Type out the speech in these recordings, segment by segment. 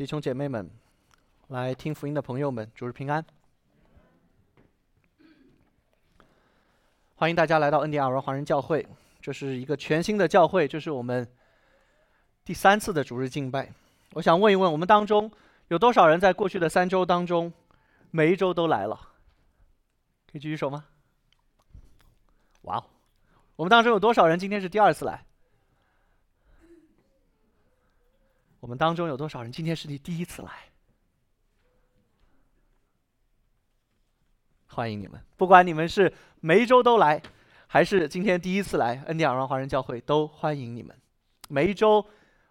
弟兄姐妹们，来听福音的朋友们，主日平安！欢迎大家来到恩典尔文华人教会，这是一个全新的教会，这是我们第三次的主日敬拜。我想问一问，我们当中有多少人在过去的三周当中，每一周都来了？可以举举手吗？哇哦！我们当中有多少人今天是第二次来？我们当中有多少人今天是你第一次来？欢迎你们！不管你们是每一周都来，还是今天第一次来恩典尔华人教会，都欢迎你们。每一周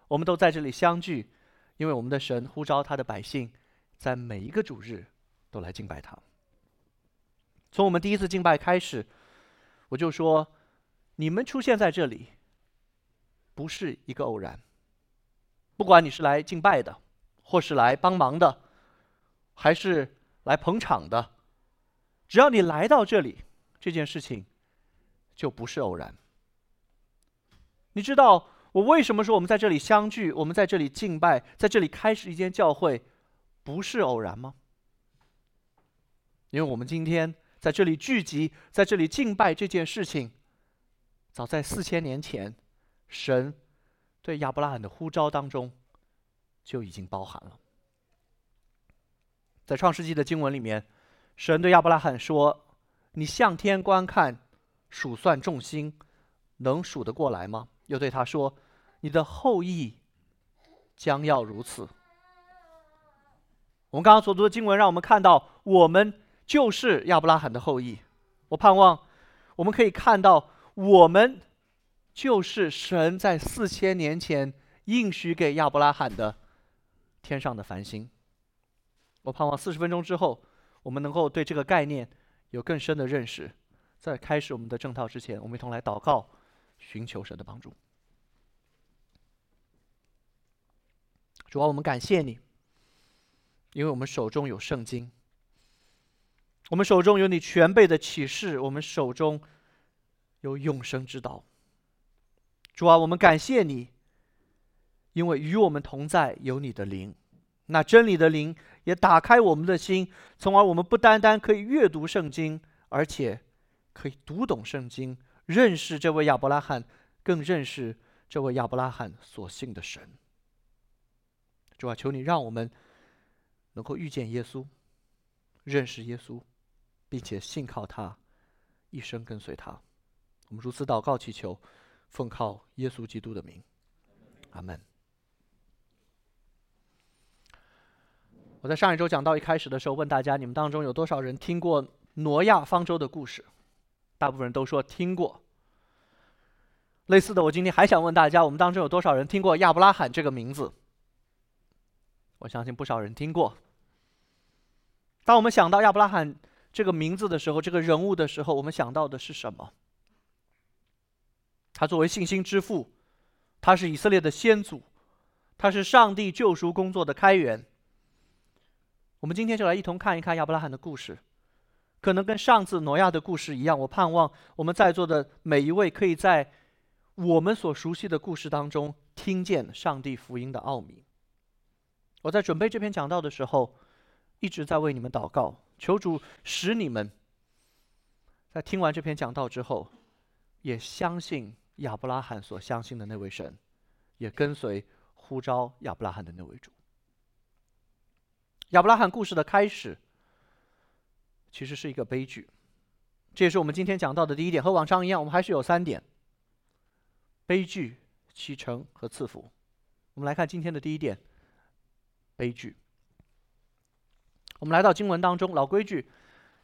我们都在这里相聚，因为我们的神呼召他的百姓，在每一个主日都来敬拜他。从我们第一次敬拜开始，我就说，你们出现在这里，不是一个偶然。不管你是来敬拜的，或是来帮忙的，还是来捧场的，只要你来到这里，这件事情就不是偶然。你知道我为什么说我们在这里相聚，我们在这里敬拜，在这里开始一间教会，不是偶然吗？因为我们今天在这里聚集，在这里敬拜这件事情，早在四千年前，神。对亚伯拉罕的呼召当中，就已经包含了。在创世纪的经文里面，神对亚伯拉罕说：“你向天观看，数算众星，能数得过来吗？”又对他说：“你的后裔将要如此。”我们刚刚所读的经文，让我们看到，我们就是亚伯拉罕的后裔。我盼望我们可以看到我们。就是神在四千年前应许给亚伯拉罕的天上的繁星。我盼望四十分钟之后，我们能够对这个概念有更深的认识。在开始我们的正套之前，我们一同来祷告，寻求神的帮助。主啊，我们感谢你，因为我们手中有圣经，我们手中有你全备的启示，我们手中有永生之道。主啊，我们感谢你，因为与我们同在有你的灵，那真理的灵也打开我们的心，从而我们不单单可以阅读圣经，而且可以读懂圣经，认识这位亚伯拉罕，更认识这位亚伯拉罕所信的神。主啊，求你让我们能够遇见耶稣，认识耶稣，并且信靠他，一生跟随他。我们如此祷告祈求。奉靠耶稣基督的名，阿门。我在上一周讲到一开始的时候，问大家：你们当中有多少人听过挪亚方舟的故事？大部分人都说听过。类似的，我今天还想问大家：我们当中有多少人听过亚伯拉罕这个名字？我相信不少人听过。当我们想到亚伯拉罕这个名字的时候，这个人物的时候，我们想到的是什么？他作为信心之父，他是以色列的先祖，他是上帝救赎工作的开源。我们今天就来一同看一看亚伯拉罕的故事，可能跟上次挪亚的故事一样。我盼望我们在座的每一位，可以在我们所熟悉的故事当中听见上帝福音的奥秘。我在准备这篇讲道的时候，一直在为你们祷告，求主使你们在听完这篇讲道之后，也相信。亚伯拉罕所相信的那位神，也跟随呼召亚伯拉罕的那位主。亚伯拉罕故事的开始，其实是一个悲剧。这也是我们今天讲到的第一点。和往常一样，我们还是有三点：悲剧、启程和赐福。我们来看今天的第一点：悲剧。我们来到经文当中，老规矩，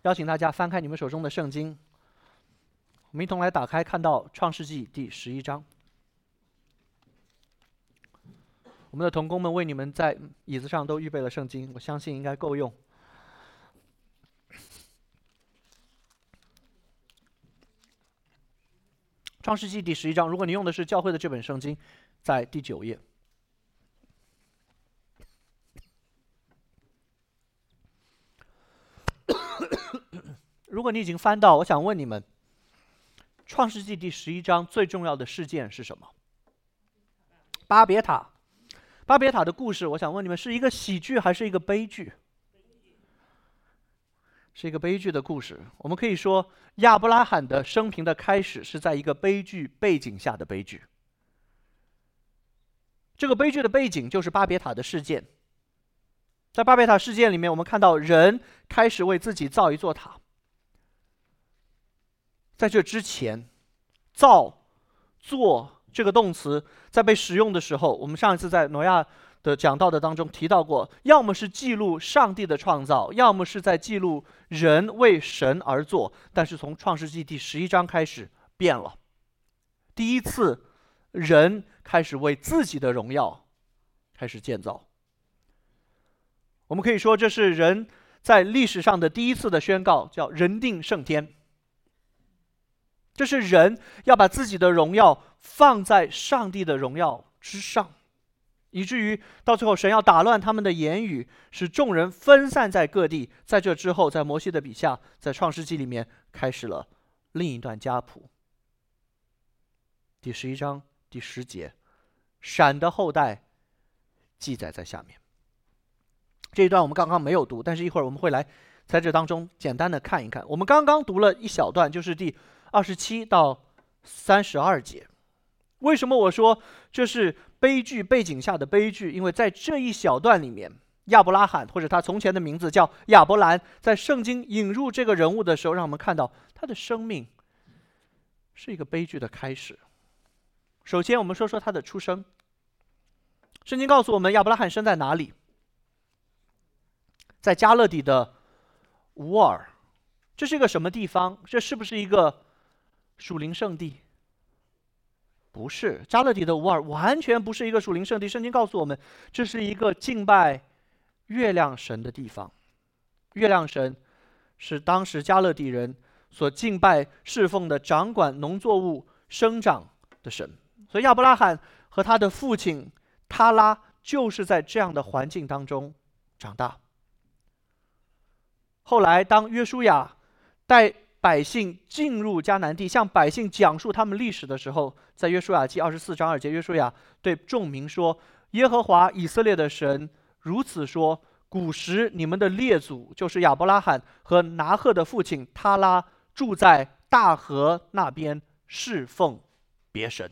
邀请大家翻开你们手中的圣经。我们一同来打开，看到《创世纪》第十一章。我们的童工们为你们在椅子上都预备了圣经，我相信应该够用。《创世纪》第十一章，如果你用的是教会的这本圣经，在第九页。如果你已经翻到，我想问你们。创世纪第十一章最重要的事件是什么？巴别塔。巴别塔的故事，我想问你们，是一个喜剧还是一个悲剧？是一个悲剧的故事。我们可以说，亚伯拉罕的生平的开始是在一个悲剧背景下的悲剧。这个悲剧的背景就是巴别塔的事件。在巴别塔事件里面，我们看到人开始为自己造一座塔。在这之前，“造”“做”这个动词在被使用的时候，我们上一次在挪亚的讲到的当中提到过，要么是记录上帝的创造，要么是在记录人为神而做。但是从创世纪第十一章开始变了，第一次人开始为自己的荣耀开始建造。我们可以说，这是人在历史上的第一次的宣告，叫“人定胜天”。这是人要把自己的荣耀放在上帝的荣耀之上，以至于到最后，神要打乱他们的言语，使众人分散在各地。在这之后，在摩西的笔下，在创世纪里面开始了另一段家谱。第十一章第十节，闪的后代记载在下面。这一段我们刚刚没有读，但是一会儿我们会来在这当中简单的看一看。我们刚刚读了一小段，就是第二十七到三十二节。为什么我说这是悲剧背景下的悲剧？因为在这一小段里面，亚伯拉罕或者他从前的名字叫亚伯兰，在圣经引入这个人物的时候，让我们看到他的生命是一个悲剧的开始。首先，我们说说他的出生。圣经告诉我们，亚伯拉罕生在哪里？在加勒底的乌尔，这是一个什么地方？这是不是一个属灵圣地？不是，加勒底的乌尔完全不是一个属灵圣地。圣经告诉我们，这是一个敬拜月亮神的地方。月亮神是当时加勒底人所敬拜侍奉的，掌管农作物生长的神。所以亚伯拉罕和他的父亲他拉就是在这样的环境当中长大。后来，当约书亚带百姓进入迦南地，向百姓讲述他们历史的时候，在约书亚记二十四章二节，约书亚对众民说：“耶和华以色列的神如此说：古时你们的列祖，就是亚伯拉罕和拿赫的父亲他拉，住在大河那边，侍奉别神。”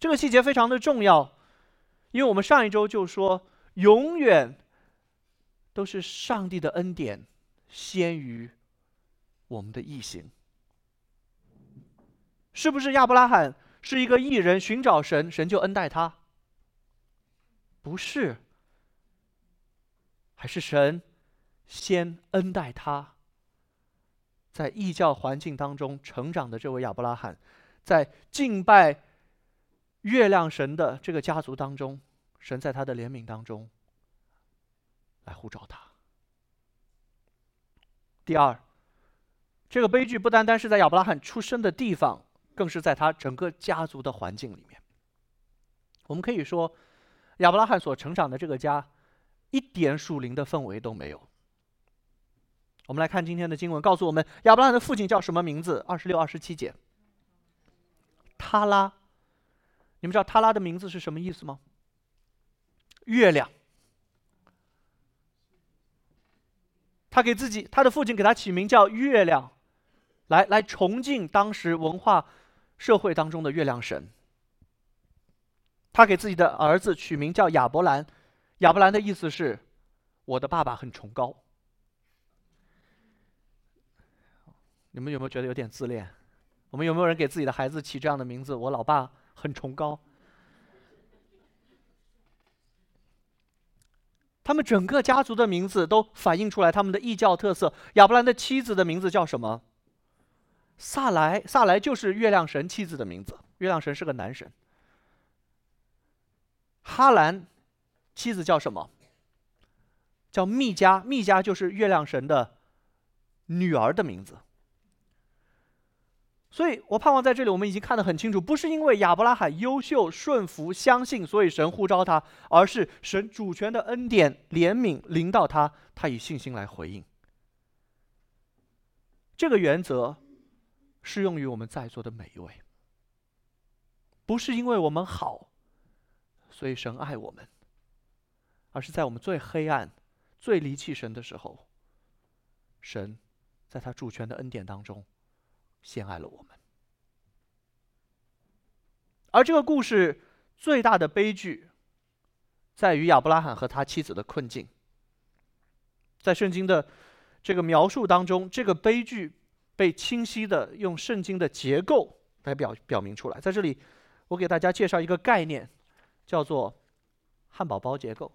这个细节非常的重要，因为我们上一周就说，永远。都是上帝的恩典先于我们的异行，是不是亚伯拉罕是一个异人，寻找神，神就恩待他？不是，还是神先恩待他。在异教环境当中成长的这位亚伯拉罕，在敬拜月亮神的这个家族当中，神在他的怜悯当中。来护照他。第二，这个悲剧不单单是在亚伯拉罕出生的地方，更是在他整个家族的环境里面。我们可以说，亚伯拉罕所成长的这个家，一点属灵的氛围都没有。我们来看今天的经文，告诉我们亚伯拉罕的父亲叫什么名字？二十六、二十七节。他拉，你们知道他拉的名字是什么意思吗？月亮。他给自己，他的父亲给他起名叫月亮，来来崇敬当时文化社会当中的月亮神。他给自己的儿子取名叫亚伯兰，亚伯兰的意思是，我的爸爸很崇高。你们有没有觉得有点自恋？我们有没有人给自己的孩子起这样的名字？我老爸很崇高。他们整个家族的名字都反映出来他们的异教特色。亚伯兰的妻子的名字叫什么？萨莱，萨莱就是月亮神妻子的名字。月亮神是个男神。哈兰，妻子叫什么？叫密加，密加就是月亮神的女儿的名字。所以我盼望在这里，我们已经看得很清楚，不是因为亚伯拉罕优秀、顺服、相信，所以神呼召他，而是神主权的恩典、怜悯临到他，他以信心来回应。这个原则适用于我们在座的每一位，不是因为我们好，所以神爱我们，而是在我们最黑暗、最离弃神的时候，神在他主权的恩典当中，先爱了我们。而这个故事最大的悲剧，在于亚伯拉罕和他妻子的困境。在圣经的这个描述当中，这个悲剧被清晰的用圣经的结构来表表明出来。在这里，我给大家介绍一个概念，叫做汉堡包结构。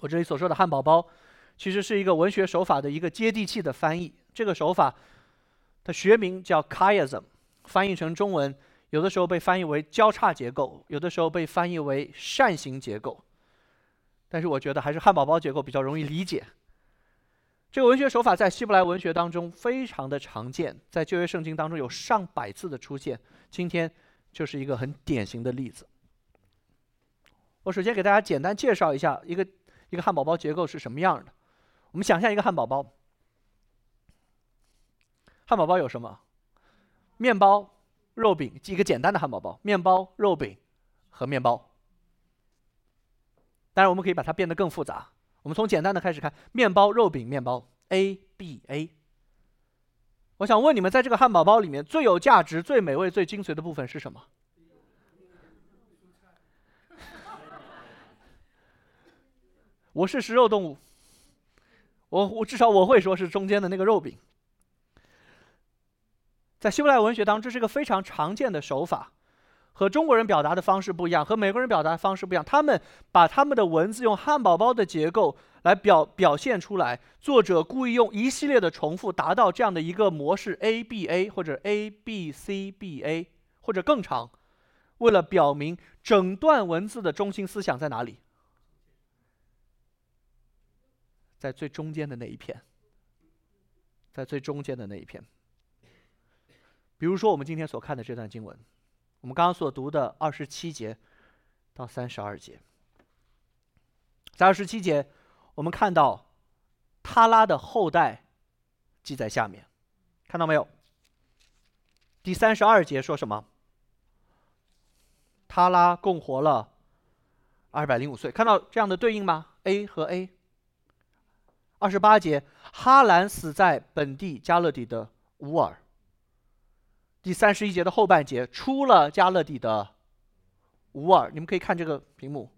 我这里所说的汉堡包，其实是一个文学手法的一个接地气的翻译。这个手法它学名叫 chiasm，翻译成中文，有的时候被翻译为交叉结构，有的时候被翻译为扇形结构。但是我觉得还是汉堡包结构比较容易理解。这个文学手法在希伯来文学当中非常的常见，在旧约圣经当中有上百次的出现。今天就是一个很典型的例子。我首先给大家简单介绍一下一个一个汉堡包结构是什么样的。我们想象一个汉堡包，汉堡包有什么？面包、肉饼，一个简单的汉堡包，面包、肉饼和面包。当然，我们可以把它变得更复杂。我们从简单的开始看：面包、肉饼、面包，A、B、A。我想问你们，在这个汉堡包里面最有价值、最美味、最精髓的部分是什么？我是食肉动物，我我至少我会说是中间的那个肉饼。在希伯来文学当中，这是一个非常常见的手法。和中国人表达的方式不一样，和美国人表达的方式不一样。他们把他们的文字用汉堡包的结构来表表现出来。作者故意用一系列的重复，达到这样的一个模式：A B A 或者 A B C B A 或者更长，为了表明整段文字的中心思想在哪里，在最中间的那一片，在最中间的那一片。比如说，我们今天所看的这段经文。我们刚刚所读的二十七节到三十二节，在二十七节，我们看到他拉的后代记在下面，看到没有？第三十二节说什么？他拉共活了二百零五岁，看到这样的对应吗？A 和 A。二十八节，哈兰死在本地加勒底的乌尔。第三十一节的后半节，出了加勒底的乌尔，你们可以看这个屏幕。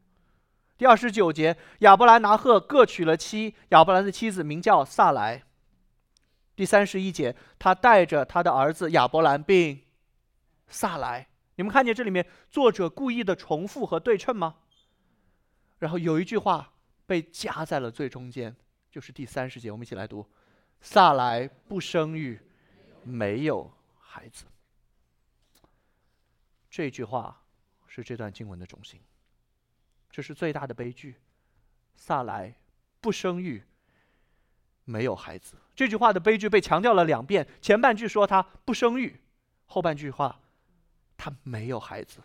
第二十九节，亚伯兰拿赫各娶了妻，亚伯兰的妻子名叫萨莱。第三十一节，他带着他的儿子亚伯兰并萨莱。你们看见这里面作者故意的重复和对称吗？然后有一句话被夹在了最中间，就是第三十节，我们一起来读：萨莱不生育，没有孩子。这句话是这段经文的中心。这是最大的悲剧。萨莱不生育，没有孩子。这句话的悲剧被强调了两遍。前半句说他不生育，后半句话他没有孩子。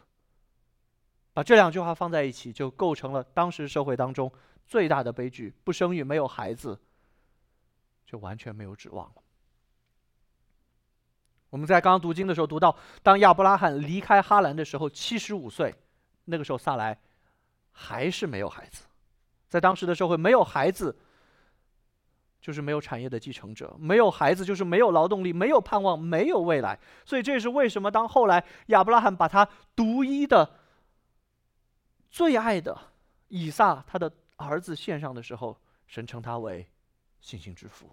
把这两句话放在一起，就构成了当时社会当中最大的悲剧：不生育，没有孩子，就完全没有指望了。我们在刚刚读经的时候读到，当亚伯拉罕离开哈兰的时候，七十五岁，那个时候萨莱还是没有孩子。在当时的社会，没有孩子就是没有产业的继承者，没有孩子就是没有劳动力，没有盼望，没有未来。所以这也是为什么当后来亚伯拉罕把他独一的、最爱的以撒他的儿子献上的时候，神称他为信心之父。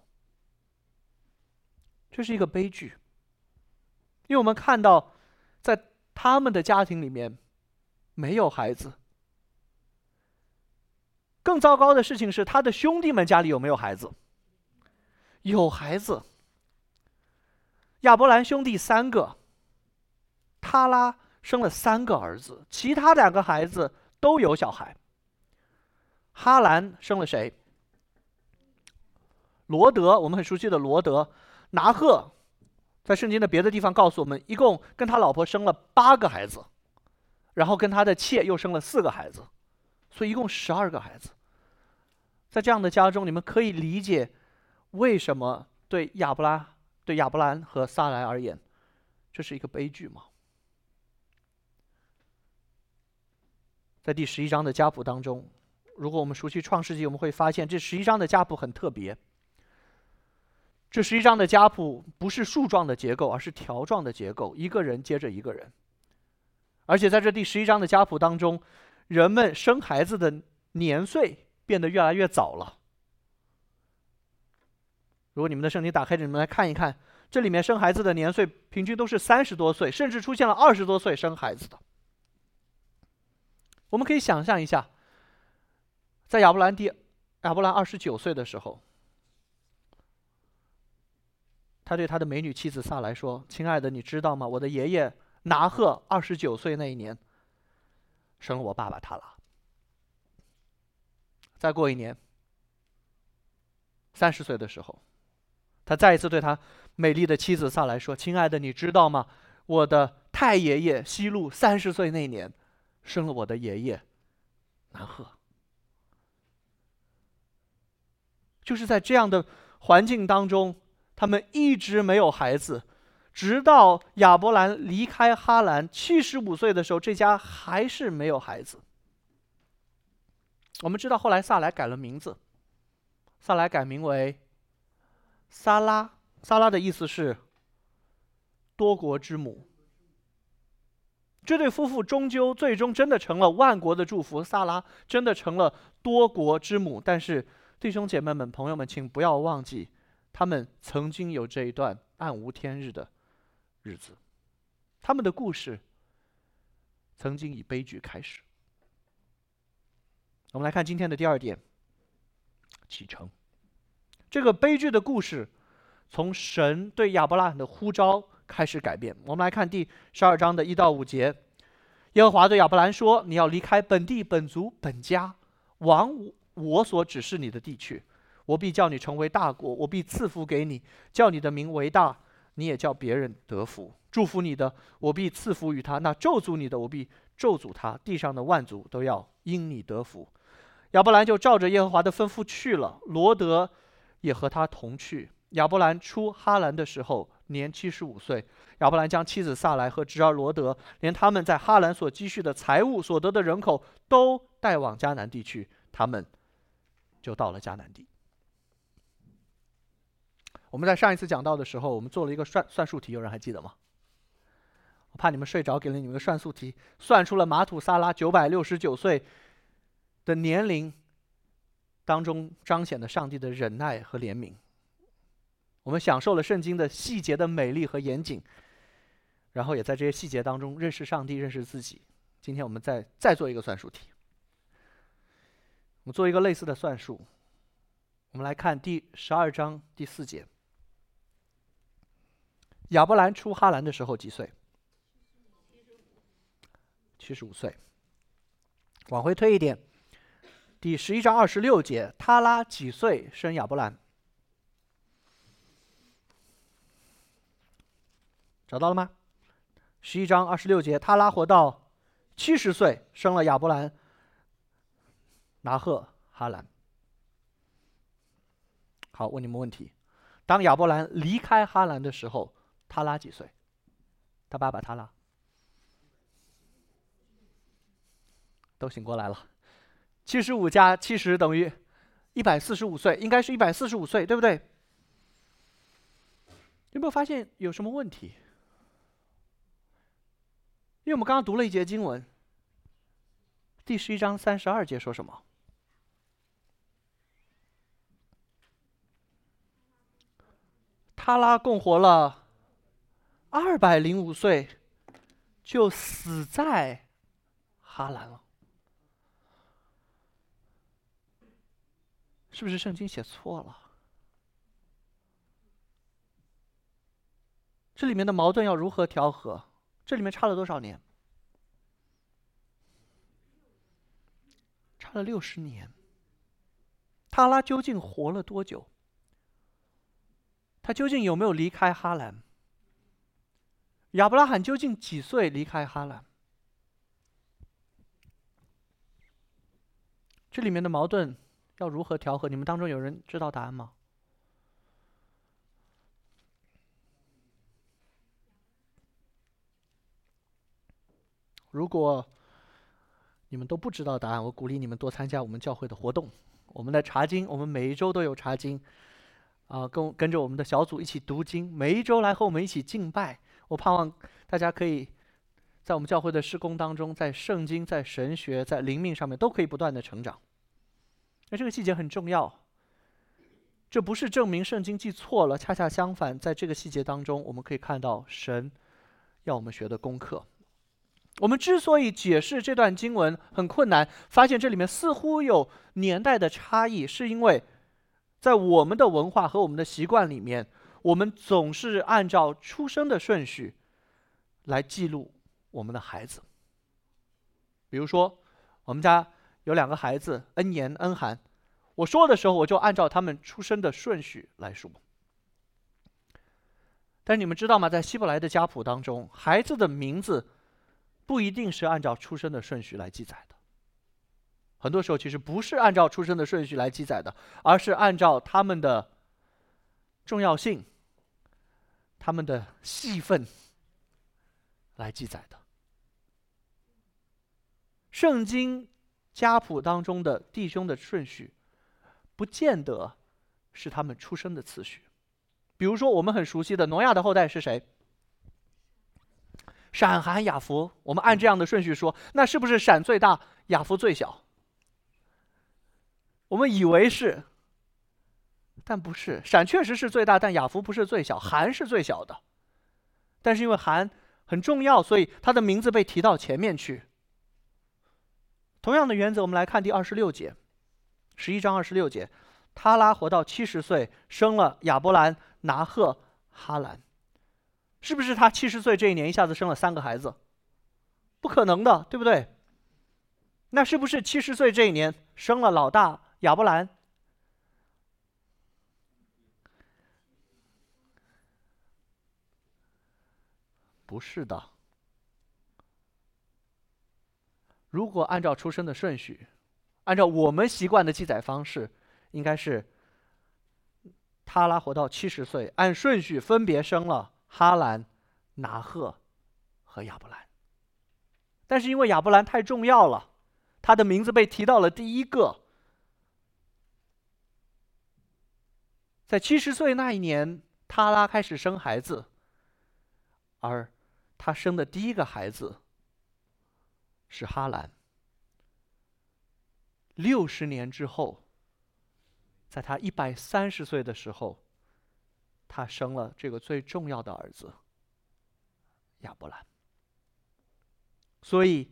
这是一个悲剧。因为我们看到，在他们的家庭里面，没有孩子。更糟糕的事情是，他的兄弟们家里有没有孩子？有孩子。亚伯兰兄弟三个，他拉生了三个儿子，其他两个孩子都有小孩。哈兰生了谁？罗德，我们很熟悉的罗德，拿赫。在圣经的别的地方告诉我们，一共跟他老婆生了八个孩子，然后跟他的妾又生了四个孩子，所以一共十二个孩子。在这样的家中，你们可以理解为什么对亚伯拉、对亚伯兰和撒来而言，这是一个悲剧吗？在第十一章的家谱当中，如果我们熟悉创世纪，我们会发现这十一章的家谱很特别。这十一章的家谱不是树状的结构，而是条状的结构，一个人接着一个人。而且在这第十一章的家谱当中，人们生孩子的年岁变得越来越早了。如果你们的圣经打开，你们来看一看，这里面生孩子的年岁平均都是三十多岁，甚至出现了二十多岁生孩子的。我们可以想象一下，在亚伯兰第亚伯兰二十九岁的时候，他对他的美女妻子萨来说：“亲爱的，你知道吗？我的爷爷拿赫二十九岁那一年，生了我爸爸他拉。再过一年，三十岁的时候，他再一次对他美丽的妻子萨来说：‘亲爱的，你知道吗？我的太爷爷西路三十岁那年。’”生了我的爷爷，拿赫。就是在这样的环境当中，他们一直没有孩子，直到亚伯兰离开哈兰七十五岁的时候，这家还是没有孩子。我们知道后来萨来改了名字，萨来改名为萨拉，萨拉的意思是多国之母。这对夫妇终究最终真的成了万国的祝福，萨拉真的成了多国之母。但是，弟兄姐妹们、朋友们，请不要忘记，他们曾经有这一段暗无天日的日子，他们的故事曾经以悲剧开始。我们来看今天的第二点：启程。这个悲剧的故事，从神对亚伯拉罕的呼召。开始改变。我们来看第十二章的一到五节。耶和华对亚伯兰说：“你要离开本地、本族、本家，往我所指示你的地去。我必叫你成为大国，我必赐福给你，叫你的名为大，你也叫别人得福。祝福你的，我必赐福于他；那咒诅你的，我必咒诅他。地上的万族都要因你得福。”亚伯兰就照着耶和华的吩咐去了。罗德也和他同去。亚伯兰出哈兰的时候。年七十五岁，亚伯兰将妻子萨来和侄儿罗德，连他们在哈兰所积蓄的财物、所得的人口，都带往迦南地区。他们就到了迦南地。我们在上一次讲到的时候，我们做了一个算算术题，有人还记得吗？我怕你们睡着，给了你们个算术题，算出了马土萨拉九百六十九岁的年龄当中彰显的上帝的忍耐和怜悯。我们享受了圣经的细节的美丽和严谨，然后也在这些细节当中认识上帝、认识自己。今天我们再再做一个算术题，我们做一个类似的算术。我们来看第十二章第四节：亚伯兰出哈兰的时候几岁？七十五岁。往回推一点，第十一章二十六节：他拉几岁生亚伯兰？找到了吗？十一章二十六节，他拉活到七十岁，生了亚伯兰、拿赫、哈兰。好，问你们问题：当亚伯兰离开哈兰的时候，他拉几岁？他爸爸他拉都醒过来了。七十五加七十等于一百四十五岁，应该是一百四十五岁，对不对？有没有发现有什么问题？因为我们刚刚读了一节经文，第十一章三十二节说什么？他拉共活了二百零五岁，就死在哈兰了，是不是圣经写错了？这里面的矛盾要如何调和？这里面差了多少年？差了六十年。塔拉究竟活了多久？他究竟有没有离开哈兰？亚伯拉罕究竟几岁离开哈兰？这里面的矛盾要如何调和？你们当中有人知道答案吗？如果你们都不知道答案，我鼓励你们多参加我们教会的活动。我们的查经，我们每一周都有查经，啊，跟跟着我们的小组一起读经，每一周来和我们一起敬拜。我盼望大家可以在我们教会的施工当中，在圣经、在神学、在灵命上面都可以不断的成长。那这个细节很重要，这不是证明圣经记错了，恰恰相反，在这个细节当中，我们可以看到神要我们学的功课。我们之所以解释这段经文很困难，发现这里面似乎有年代的差异，是因为在我们的文化和我们的习惯里面，我们总是按照出生的顺序来记录我们的孩子。比如说，我们家有两个孩子，恩言、恩涵，我说的时候，我就按照他们出生的顺序来说。但是你们知道吗？在希伯来的家谱当中，孩子的名字。不一定是按照出生的顺序来记载的，很多时候其实不是按照出生的顺序来记载的，而是按照他们的重要性、他们的戏份来记载的。圣经家谱当中的弟兄的顺序，不见得是他们出生的次序。比如说，我们很熟悉的挪亚的后代是谁？闪、含、雅弗，我们按这样的顺序说，那是不是闪最大，雅弗最小？我们以为是，但不是。闪确实是最大，但雅弗不是最小，含是最小的。但是因为含很重要，所以他的名字被提到前面去。同样的原则，我们来看第二十六节，十一章二十六节，他拉活到七十岁，生了亚伯兰、拿赫、哈兰。是不是他七十岁这一年一下子生了三个孩子？不可能的，对不对？那是不是七十岁这一年生了老大亚伯兰？不是的。如果按照出生的顺序，按照我们习惯的记载方式，应该是他拉活到七十岁，按顺序分别生了。哈兰、拿赫和亚伯兰，但是因为亚伯兰太重要了，他的名字被提到了第一个。在七十岁那一年，塔拉开始生孩子，而他生的第一个孩子是哈兰。六十年之后，在他一百三十岁的时候。他生了这个最重要的儿子亚伯兰，所以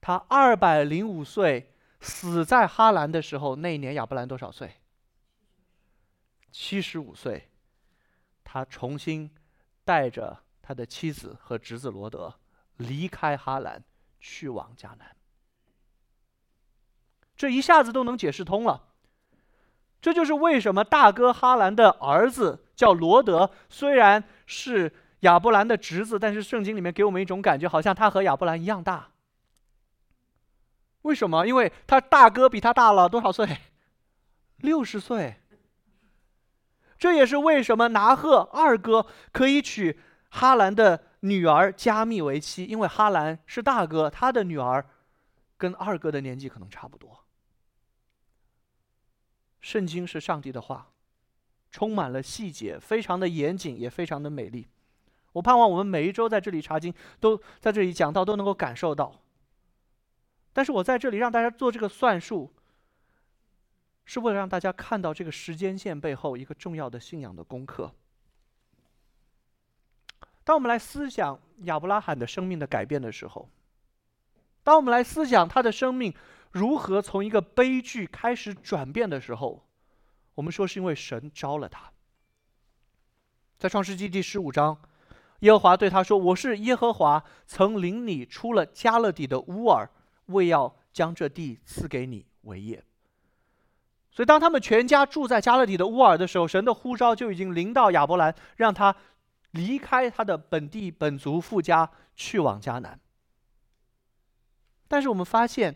他二百零五岁死在哈兰的时候，那一年亚伯兰多少岁？七十五岁。他重新带着他的妻子和侄子罗德离开哈兰，去往迦南。这一下子都能解释通了。这就是为什么大哥哈兰的儿子叫罗德，虽然是亚伯兰的侄子，但是圣经里面给我们一种感觉，好像他和亚伯兰一样大。为什么？因为他大哥比他大了多少岁？六十岁。这也是为什么拿赫二哥可以娶哈兰的女儿加密为妻，因为哈兰是大哥，他的女儿跟二哥的年纪可能差不多。圣经是上帝的话，充满了细节，非常的严谨，也非常的美丽。我盼望我们每一周在这里查经，都在这里讲到，都能够感受到。但是我在这里让大家做这个算术，是为了让大家看到这个时间线背后一个重要的信仰的功课。当我们来思想亚伯拉罕的生命的改变的时候，当我们来思想他的生命。如何从一个悲剧开始转变的时候，我们说是因为神招了他。在创世纪第十五章，耶和华对他说：“我是耶和华，曾领你出了加勒底的乌尔，为要将这地赐给你为业。”所以，当他们全家住在加勒底的乌尔的时候，神的呼召就已经临到亚伯兰，让他离开他的本地本族富家，去往迦南。但是，我们发现。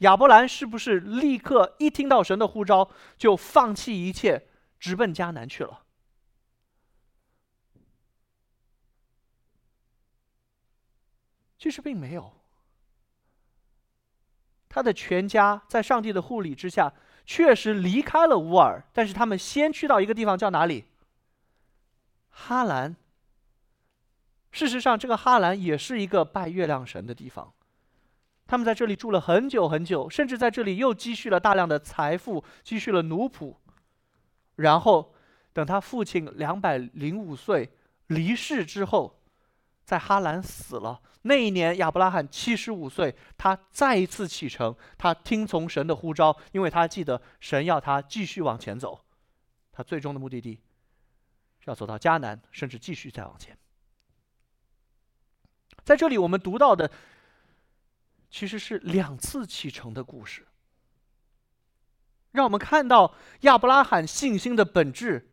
亚伯兰是不是立刻一听到神的呼召就放弃一切，直奔迦南去了？其实并没有。他的全家在上帝的护理之下，确实离开了乌尔，但是他们先去到一个地方，叫哪里？哈兰。事实上，这个哈兰也是一个拜月亮神的地方。他们在这里住了很久很久，甚至在这里又积蓄了大量的财富，积蓄了奴仆。然后，等他父亲两百零五岁离世之后，在哈兰死了。那一年，亚伯拉罕七十五岁，他再一次启程，他听从神的呼召，因为他记得神要他继续往前走。他最终的目的地要走到迦南，甚至继续再往前。在这里，我们读到的。其实是两次启程的故事，让我们看到亚伯拉罕信心的本质，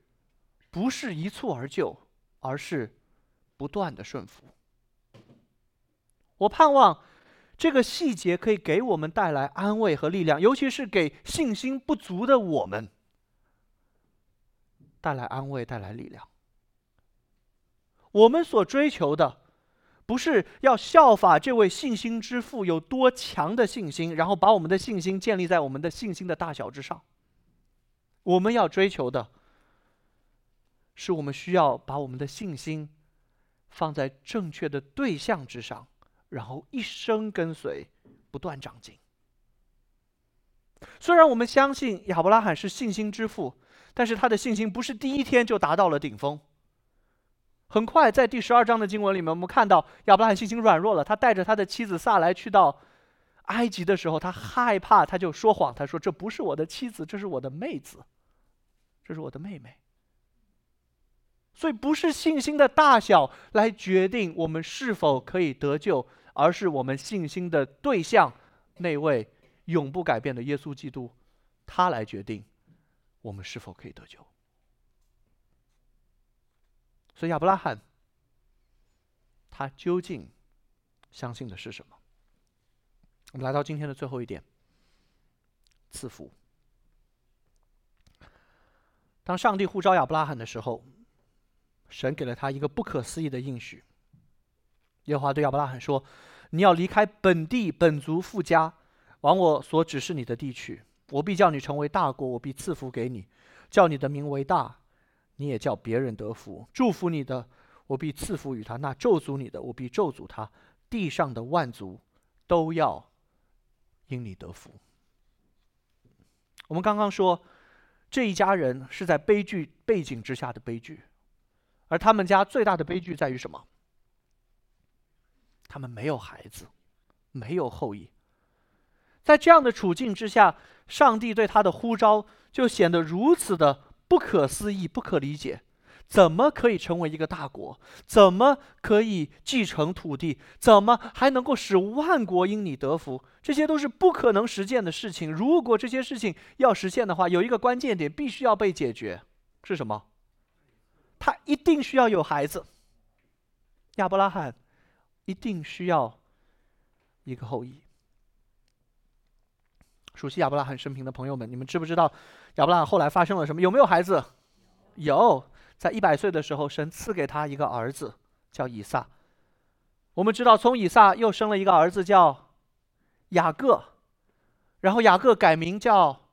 不是一蹴而就，而是不断的顺服。我盼望这个细节可以给我们带来安慰和力量，尤其是给信心不足的我们带来安慰、带来力量。我们所追求的。不是要效法这位信心之父有多强的信心，然后把我们的信心建立在我们的信心的大小之上。我们要追求的，是我们需要把我们的信心放在正确的对象之上，然后一生跟随，不断长进。虽然我们相信亚伯拉罕是信心之父，但是他的信心不是第一天就达到了顶峰。很快，在第十二章的经文里面，我们看到亚伯拉罕信心软弱了。他带着他的妻子萨来去到埃及的时候，他害怕，他就说谎。他说：“这不是我的妻子，这是我的妹子，这是我的妹妹。”所以，不是信心的大小来决定我们是否可以得救，而是我们信心的对象——那位永不改变的耶稣基督，他来决定我们是否可以得救。所以亚伯拉罕，他究竟相信的是什么？我们来到今天的最后一点：赐福。当上帝呼召亚伯拉罕的时候，神给了他一个不可思议的应许。耶和华对亚伯拉罕说：“你要离开本地本族富家，往我所指示你的地去。我必叫你成为大国，我必赐福给你，叫你的名为大。”你也叫别人得福，祝福你的，我必赐福于他；那咒诅你的，我必咒诅他。地上的万族都要因你得福。我们刚刚说，这一家人是在悲剧背景之下的悲剧，而他们家最大的悲剧在于什么？他们没有孩子，没有后裔。在这样的处境之下，上帝对他的呼召就显得如此的。不可思议，不可理解，怎么可以成为一个大国？怎么可以继承土地？怎么还能够使万国因你得福？这些都是不可能实现的事情。如果这些事情要实现的话，有一个关键点必须要被解决，是什么？他一定需要有孩子。亚伯拉罕一定需要一个后裔。熟悉亚伯拉罕生平的朋友们，你们知不知道亚伯拉罕后来发生了什么？有没有孩子？有，在一百岁的时候，神赐给他一个儿子，叫以撒。我们知道，从以撒又生了一个儿子，叫雅各，然后雅各改名叫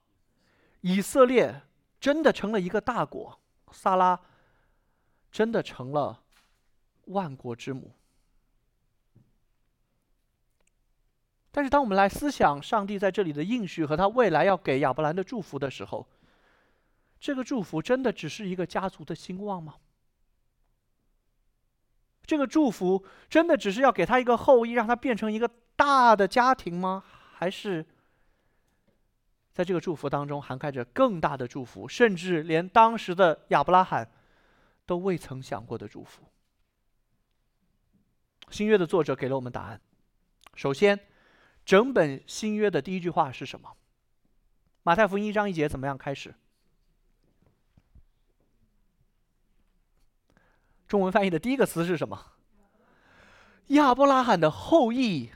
以色列，真的成了一个大国。撒拉真的成了万国之母。但是，当我们来思想上帝在这里的应许和他未来要给亚伯兰的祝福的时候，这个祝福真的只是一个家族的兴旺吗？这个祝福真的只是要给他一个后裔，让他变成一个大的家庭吗？还是在这个祝福当中涵盖着更大的祝福，甚至连当时的亚伯拉罕都未曾想过的祝福？新约的作者给了我们答案。首先。整本新约的第一句话是什么？马太福音一章一节怎么样开始？中文翻译的第一个词是什么？亚伯拉罕的后裔，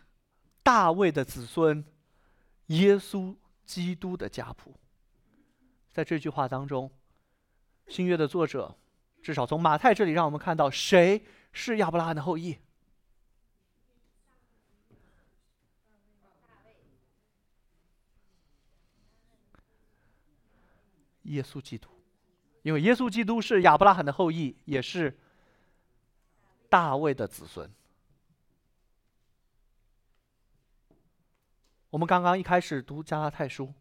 大卫的子孙，耶稣基督的家谱。在这句话当中，新约的作者至少从马太这里让我们看到谁是亚伯拉罕的后裔。耶稣基督，因为耶稣基督是亚伯拉罕的后裔，也是大卫的子孙。我们刚刚一开始读加拉太书，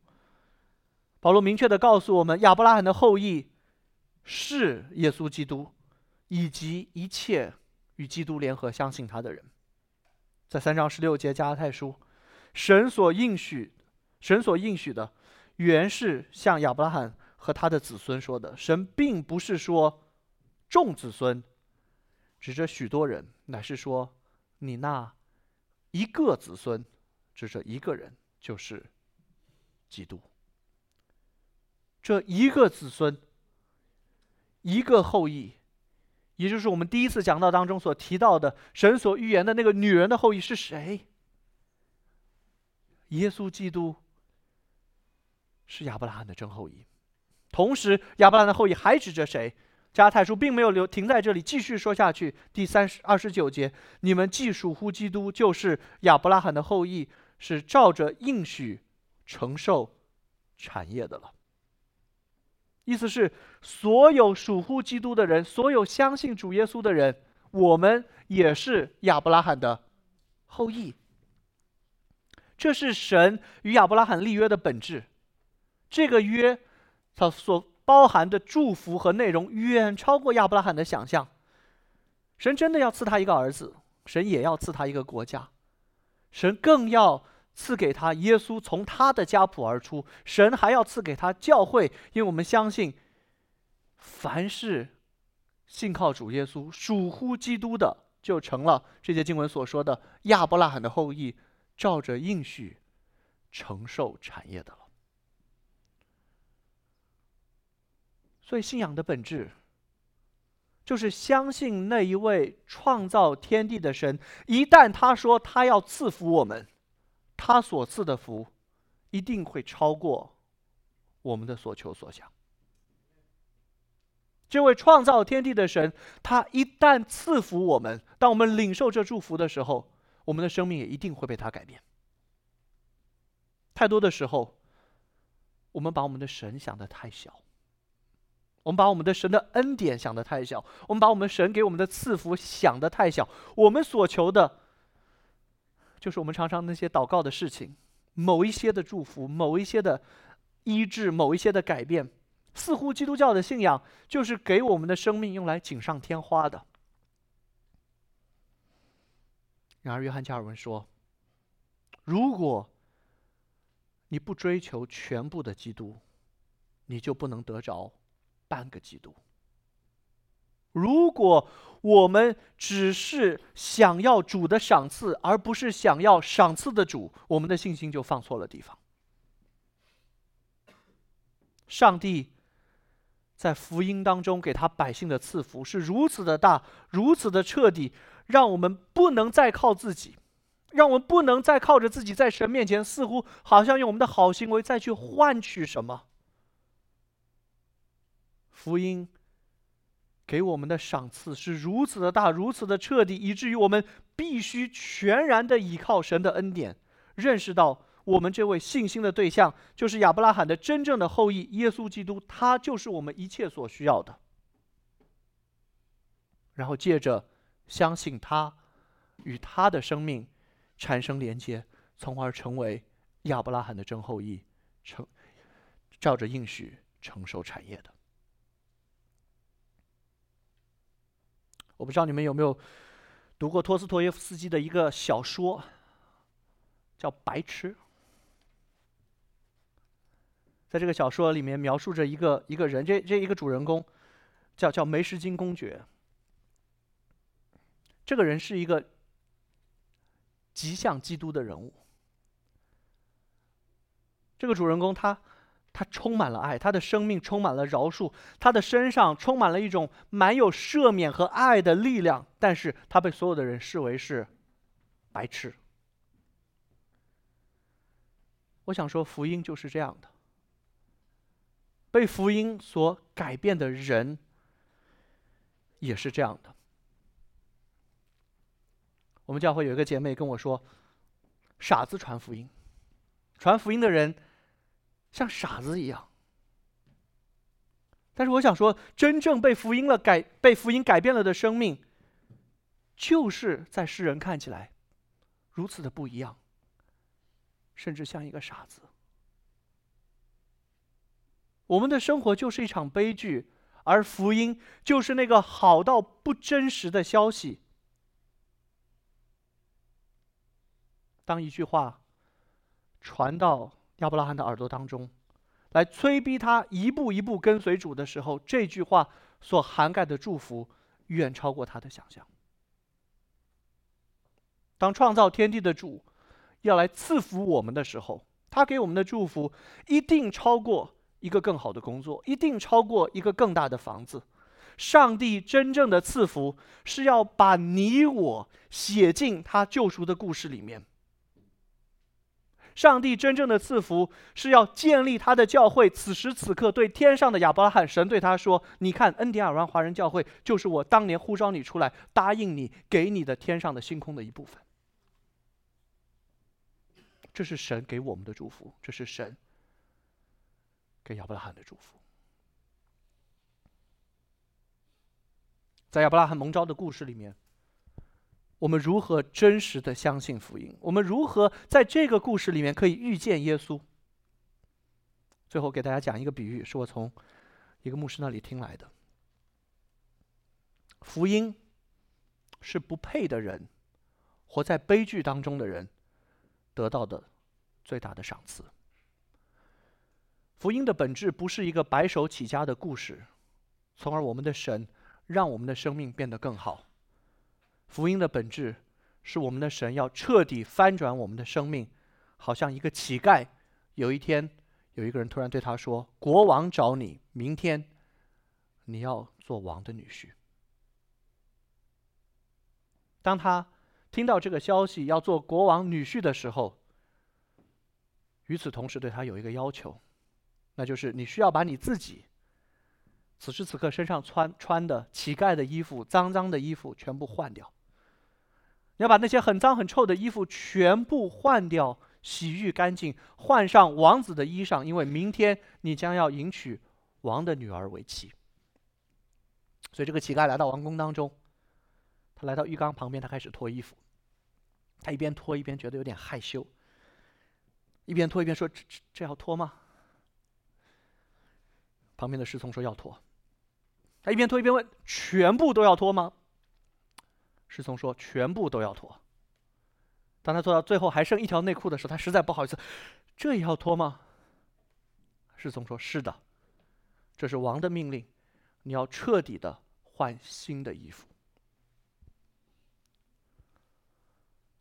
保罗明确的告诉我们，亚伯拉罕的后裔是耶稣基督，以及一切与基督联合相信他的人。在三章十六节加拉太书，神所应许，神所应许的，原是向亚伯拉罕和他的子孙说的。神并不是说众子孙，指着许多人，乃是说你那一个子孙。指着一个人，就是基督。这一个子孙，一个后裔，也就是我们第一次讲到当中所提到的神所预言的那个女人的后裔是谁？耶稣基督是亚伯拉罕的真后裔。同时，亚伯拉罕的后裔还指着谁？加太书并没有留停在这里，继续说下去。第三十二十九节，你们既属乎基督，就是亚伯拉罕的后裔。是照着应许承受产业的了。意思是，所有属乎基督的人，所有相信主耶稣的人，我们也是亚伯拉罕的后裔。这是神与亚伯拉罕立约的本质。这个约，它所包含的祝福和内容远超过亚伯拉罕的想象。神真的要赐他一个儿子，神也要赐他一个国家，神更要。赐给他耶稣从他的家谱而出，神还要赐给他教会，因为我们相信，凡是信靠主耶稣、属乎基督的，就成了这些经文所说的亚伯拉罕的后裔，照着应许承受产业的了。所以，信仰的本质就是相信那一位创造天地的神，一旦他说他要赐福我们。他所赐的福，一定会超过我们的所求所想。这位创造天地的神，他一旦赐福我们，当我们领受这祝福的时候，我们的生命也一定会被他改变。太多的时候，我们把我们的神想的太小，我们把我们的神的恩典想的太小，我们把我们神给我们的赐福想的太小，我们所求的。就是我们常常那些祷告的事情，某一些的祝福，某一些的医治，某一些的改变，似乎基督教的信仰就是给我们的生命用来锦上添花的。然而，约翰加尔文说：“如果你不追求全部的基督，你就不能得着半个基督。”如果我们只是想要主的赏赐，而不是想要赏赐的主，我们的信心就放错了地方。上帝在福音当中给他百姓的赐福是如此的大，如此的彻底，让我们不能再靠自己，让我们不能再靠着自己在神面前，似乎好像用我们的好行为再去换取什么。福音。给我们的赏赐是如此的大，如此的彻底，以至于我们必须全然的依靠神的恩典，认识到我们这位信心的对象就是亚伯拉罕的真正的后裔耶稣基督，他就是我们一切所需要的。然后借着相信他，与他的生命产生连接，从而成为亚伯拉罕的真后裔，承照着应许承受产业的。我不知道你们有没有读过托斯托耶夫斯基的一个小说，叫《白痴》。在这个小说里面，描述着一个一个人，这这一个主人公叫叫梅什金公爵。这个人是一个极像基督的人物。这个主人公他。他充满了爱，他的生命充满了饶恕，他的身上充满了一种满有赦免和爱的力量。但是他被所有的人视为是白痴。我想说，福音就是这样的。被福音所改变的人也是这样的。我们教会有一个姐妹跟我说：“傻子传福音，传福音的人。”像傻子一样，但是我想说，真正被福音了改、被福音改变了的生命，就是在世人看起来如此的不一样，甚至像一个傻子。我们的生活就是一场悲剧，而福音就是那个好到不真实的消息。当一句话传到亚伯拉罕的耳朵当中，来催逼他一步一步跟随主的时候，这句话所涵盖的祝福远超过他的想象。当创造天地的主要来赐福我们的时候，他给我们的祝福一定超过一个更好的工作，一定超过一个更大的房子。上帝真正的赐福是要把你我写进他救赎的故事里面。上帝真正的赐福是要建立他的教会。此时此刻，对天上的亚伯拉罕，神对他说：“你看，恩典尔湾华人教会就是我当年呼召你出来，答应你给你的天上的星空的一部分。”这是神给我们的祝福，这是神给亚伯拉罕的祝福。在亚伯拉罕蒙召的故事里面。我们如何真实的相信福音？我们如何在这个故事里面可以遇见耶稣？最后给大家讲一个比喻，是我从一个牧师那里听来的。福音是不配的人，活在悲剧当中的人得到的最大的赏赐。福音的本质不是一个白手起家的故事，从而我们的神让我们的生命变得更好。福音的本质是我们的神要彻底翻转我们的生命，好像一个乞丐，有一天有一个人突然对他说：“国王找你，明天你要做王的女婿。”当他听到这个消息要做国王女婿的时候，与此同时对他有一个要求，那就是你需要把你自己。此时此刻身上穿穿的乞丐的衣服、脏脏的衣服全部换掉。你要把那些很脏很臭的衣服全部换掉，洗浴干净，换上王子的衣裳，因为明天你将要迎娶王的女儿为妻。所以这个乞丐来到王宫当中，他来到浴缸旁边，他开始脱衣服。他一边脱一边觉得有点害羞，一边脱一边说：“这这这要脱吗？”旁边的侍从说：“要脱。”他一边脱一边问：“全部都要脱吗？”侍从说：“全部都要脱。”当他做到最后还剩一条内裤的时候，他实在不好意思：“这也要脱吗？”侍从说：“是的，这是王的命令，你要彻底的换新的衣服。”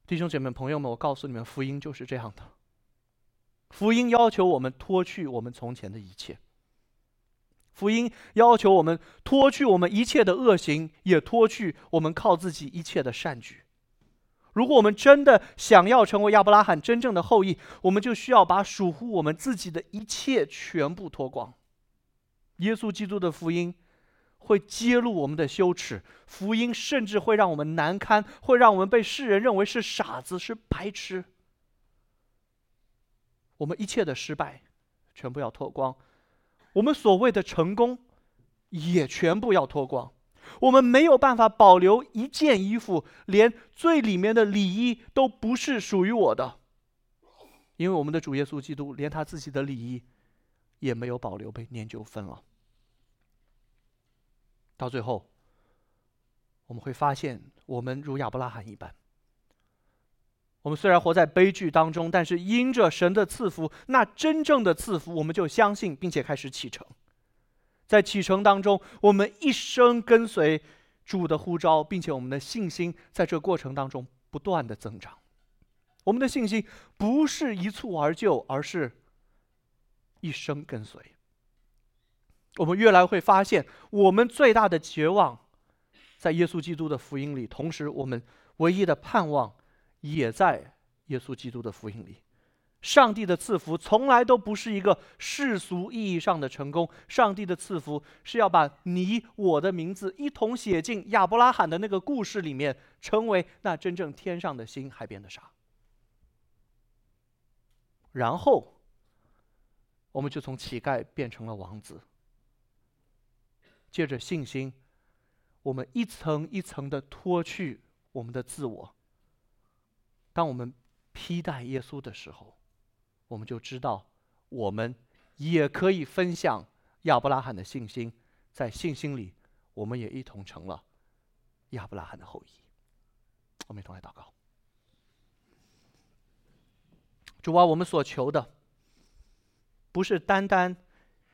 弟兄姐妹、朋友们，我告诉你们，福音就是这样的。福音要求我们脱去我们从前的一切。福音要求我们脱去我们一切的恶行，也脱去我们靠自己一切的善举。如果我们真的想要成为亚伯拉罕真正的后裔，我们就需要把属乎我们自己的一切全部脱光。耶稣基督的福音会揭露我们的羞耻，福音甚至会让我们难堪，会让我们被世人认为是傻子、是白痴。我们一切的失败，全部要脱光。我们所谓的成功，也全部要脱光。我们没有办法保留一件衣服，连最里面的里衣都不是属于我的，因为我们的主耶稣基督连他自己的里衣也没有保留，被念就分了。到最后，我们会发现，我们如亚伯拉罕一般。我们虽然活在悲剧当中，但是因着神的赐福，那真正的赐福，我们就相信，并且开始启程。在启程当中，我们一生跟随主的呼召，并且我们的信心在这过程当中不断的增长。我们的信心不是一蹴而就，而是一生跟随。我们越来会发现，我们最大的绝望，在耶稣基督的福音里，同时我们唯一的盼望。也在耶稣基督的福音里，上帝的赐福从来都不是一个世俗意义上的成功。上帝的赐福是要把你我的名字一同写进亚伯拉罕的那个故事里面，成为那真正天上的星、海边的沙。然后，我们就从乞丐变成了王子，借着信心，我们一层一层的脱去我们的自我。当我们披戴耶稣的时候，我们就知道，我们也可以分享亚伯拉罕的信心，在信心里，我们也一同成了亚伯拉罕的后裔。我们一同来祷告。主啊，我们所求的，不是单单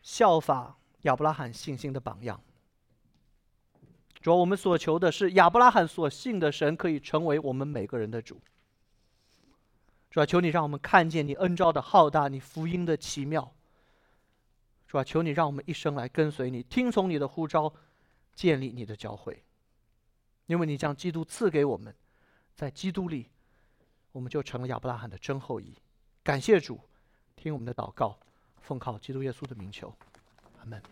效法亚伯拉罕信心的榜样。主啊，我们所求的是亚伯拉罕所信的神可以成为我们每个人的主。主啊，求你让我们看见你恩召的浩大，你福音的奇妙。主啊，求你让我们一生来跟随你，听从你的呼召，建立你的教会。因为你将基督赐给我们，在基督里，我们就成了亚伯拉罕的真后裔。感谢主，听我们的祷告，奉靠基督耶稣的名求，阿门。